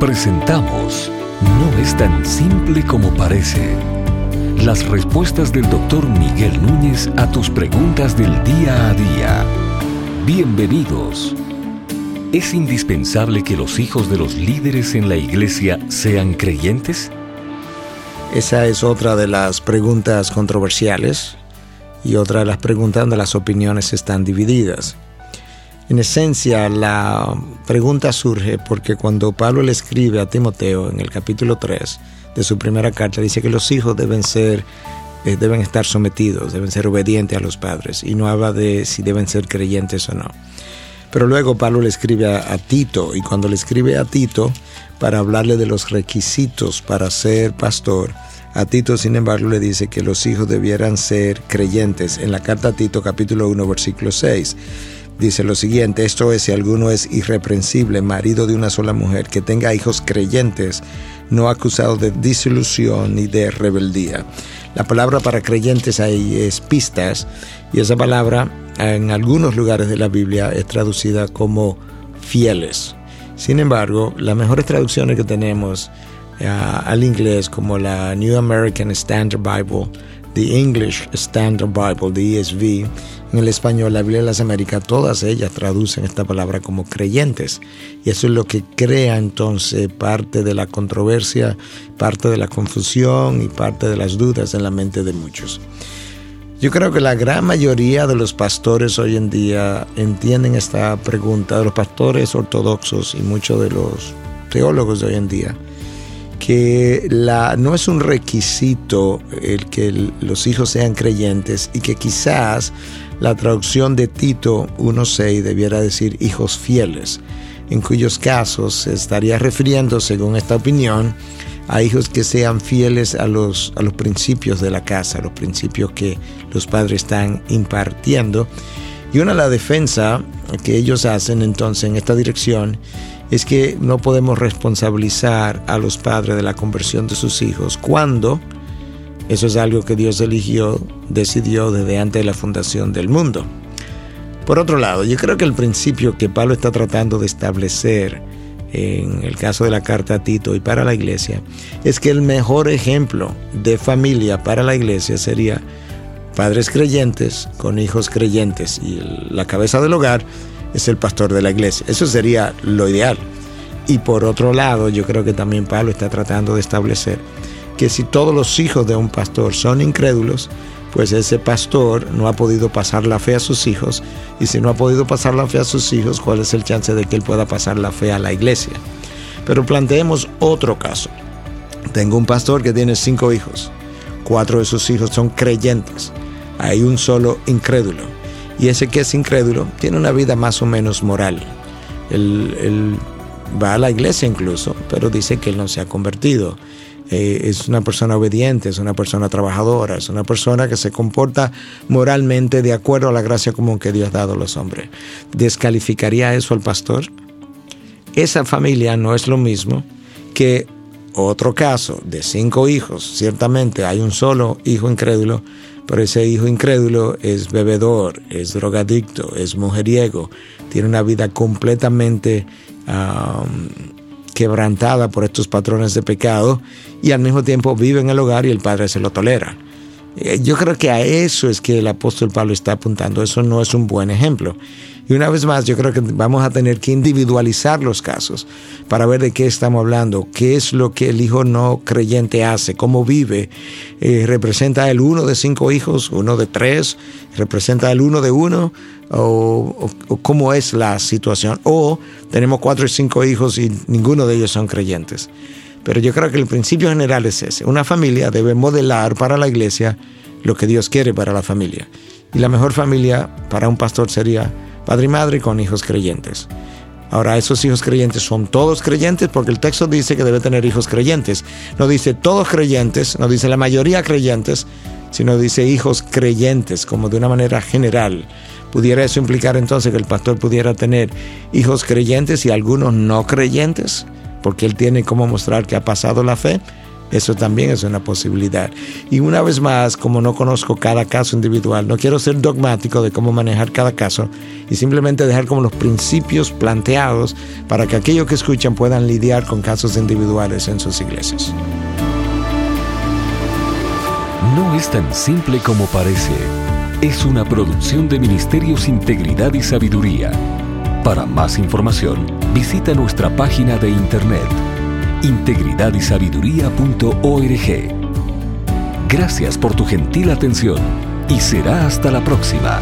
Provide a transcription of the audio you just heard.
Presentamos No es tan simple como parece. Las respuestas del doctor Miguel Núñez a tus preguntas del día a día. Bienvenidos. ¿Es indispensable que los hijos de los líderes en la iglesia sean creyentes? Esa es otra de las preguntas controversiales y otra de las preguntas donde las opiniones están divididas. En esencia, la pregunta surge porque cuando Pablo le escribe a Timoteo en el capítulo 3 de su primera carta, dice que los hijos deben ser eh, deben estar sometidos, deben ser obedientes a los padres y no habla de si deben ser creyentes o no. Pero luego Pablo le escribe a, Tito y cuando le escribe a Tito para hablarle de los requisitos para ser pastor, a Tito, sin embargo, le dice que los hijos debieran ser creyentes. En la carta a Tito, capítulo 1, versículo 6, dice lo siguiente, esto es, si alguno es irreprensible, marido de una sola mujer, que tenga hijos creyentes, no acusado de disolución ni de rebeldía. La palabra para creyentes ahí es pistas, y esa palabra en algunos lugares de la Biblia es traducida como fieles. Sin embargo, las mejores traducciones que tenemos al inglés como la New American Standard Bible, the English Standard Bible, the ESV, en el español, la Biblia de las Américas, todas ellas traducen esta palabra como creyentes. Y eso es lo que crea entonces parte de la controversia, parte de la confusión y parte de las dudas en la mente de muchos. Yo creo que la gran mayoría de los pastores hoy en día entienden esta pregunta, de los pastores ortodoxos y muchos de los teólogos de hoy en día, que no es un requisito el que los hijos sean creyentes y que quizás la traducción de Tito 1.6 debiera decir hijos fieles, en cuyos casos se estaría refiriendo, según esta opinión, a hijos que sean fieles a los, a los principios de la casa, a los principios que los padres están impartiendo. Y una la defensa que ellos hacen entonces en esta dirección es que no podemos responsabilizar a los padres de la conversión de sus hijos cuando eso es algo que Dios eligió, decidió desde antes de la fundación del mundo. Por otro lado, yo creo que el principio que Pablo está tratando de establecer en el caso de la carta a Tito y para la iglesia es que el mejor ejemplo de familia para la iglesia sería padres creyentes con hijos creyentes y la cabeza del hogar es el pastor de la iglesia. Eso sería lo ideal. Y por otro lado, yo creo que también Pablo está tratando de establecer que si todos los hijos de un pastor son incrédulos, pues ese pastor no ha podido pasar la fe a sus hijos. Y si no ha podido pasar la fe a sus hijos, ¿cuál es el chance de que él pueda pasar la fe a la iglesia? Pero planteemos otro caso. Tengo un pastor que tiene cinco hijos. Cuatro de sus hijos son creyentes. Hay un solo incrédulo y ese que es incrédulo tiene una vida más o menos moral. Él, va a la iglesia incluso, pero dice que él no se ha convertido. Eh, es una persona obediente, es una persona trabajadora, es una persona que se comporta moralmente de acuerdo a la gracia común que Dios ha dado a los hombres. ¿Descalificaría eso al pastor? Esa familia no es lo mismo que otro caso de cinco hijos. Ciertamente hay un solo hijo incrédulo, pero ese hijo incrédulo es bebedor, es drogadicto, es mujeriego, tiene una vida completamente quebrantada por estos patrones de pecado y al mismo tiempo vive en el hogar y el padre se lo tolera. Eh, yo creo que a eso es que el apóstol Pablo está apuntando. Eso no es un buen ejemplo. Y una vez más, yo creo que vamos a tener que individualizar los casos para ver de qué estamos hablando, qué es lo que el hijo no creyente hace, cómo vive. Eh, ¿Representa el uno de cinco hijos, uno de tres? ¿Representa el uno de uno? O, o, cómo es la situación? O tenemos cuatro y cinco hijos y ninguno de ellos son creyentes. Pero yo creo que el principio general es ese. Una familia debe modelar para la iglesia lo que Dios quiere para la familia. Y la mejor familia para un pastor sería padre y madre con hijos creyentes. Ahora, esos hijos creyentes son todos creyentes porque el texto dice que debe tener hijos creyentes. No dice todos creyentes, no dice la mayoría creyentes, sino dice hijos creyentes, como de una manera general. ¿Pudiera eso implicar entonces que el pastor pudiera tener hijos creyentes y algunos no creyentes? Porque él tiene cómo mostrar que ha pasado la fe. Eso también es una posibilidad. Y una vez más, como no conozco cada caso individual, no quiero ser dogmático de cómo manejar cada caso y simplemente dejar como los principios planteados para que aquellos que escuchan puedan lidiar con casos individuales en sus iglesias. No es tan simple como parece. Es una producción de Ministerios Integridad y Sabiduría. Para más información, visita nuestra página de internet integridadysabiduría.org. Gracias por tu gentil atención y será hasta la próxima.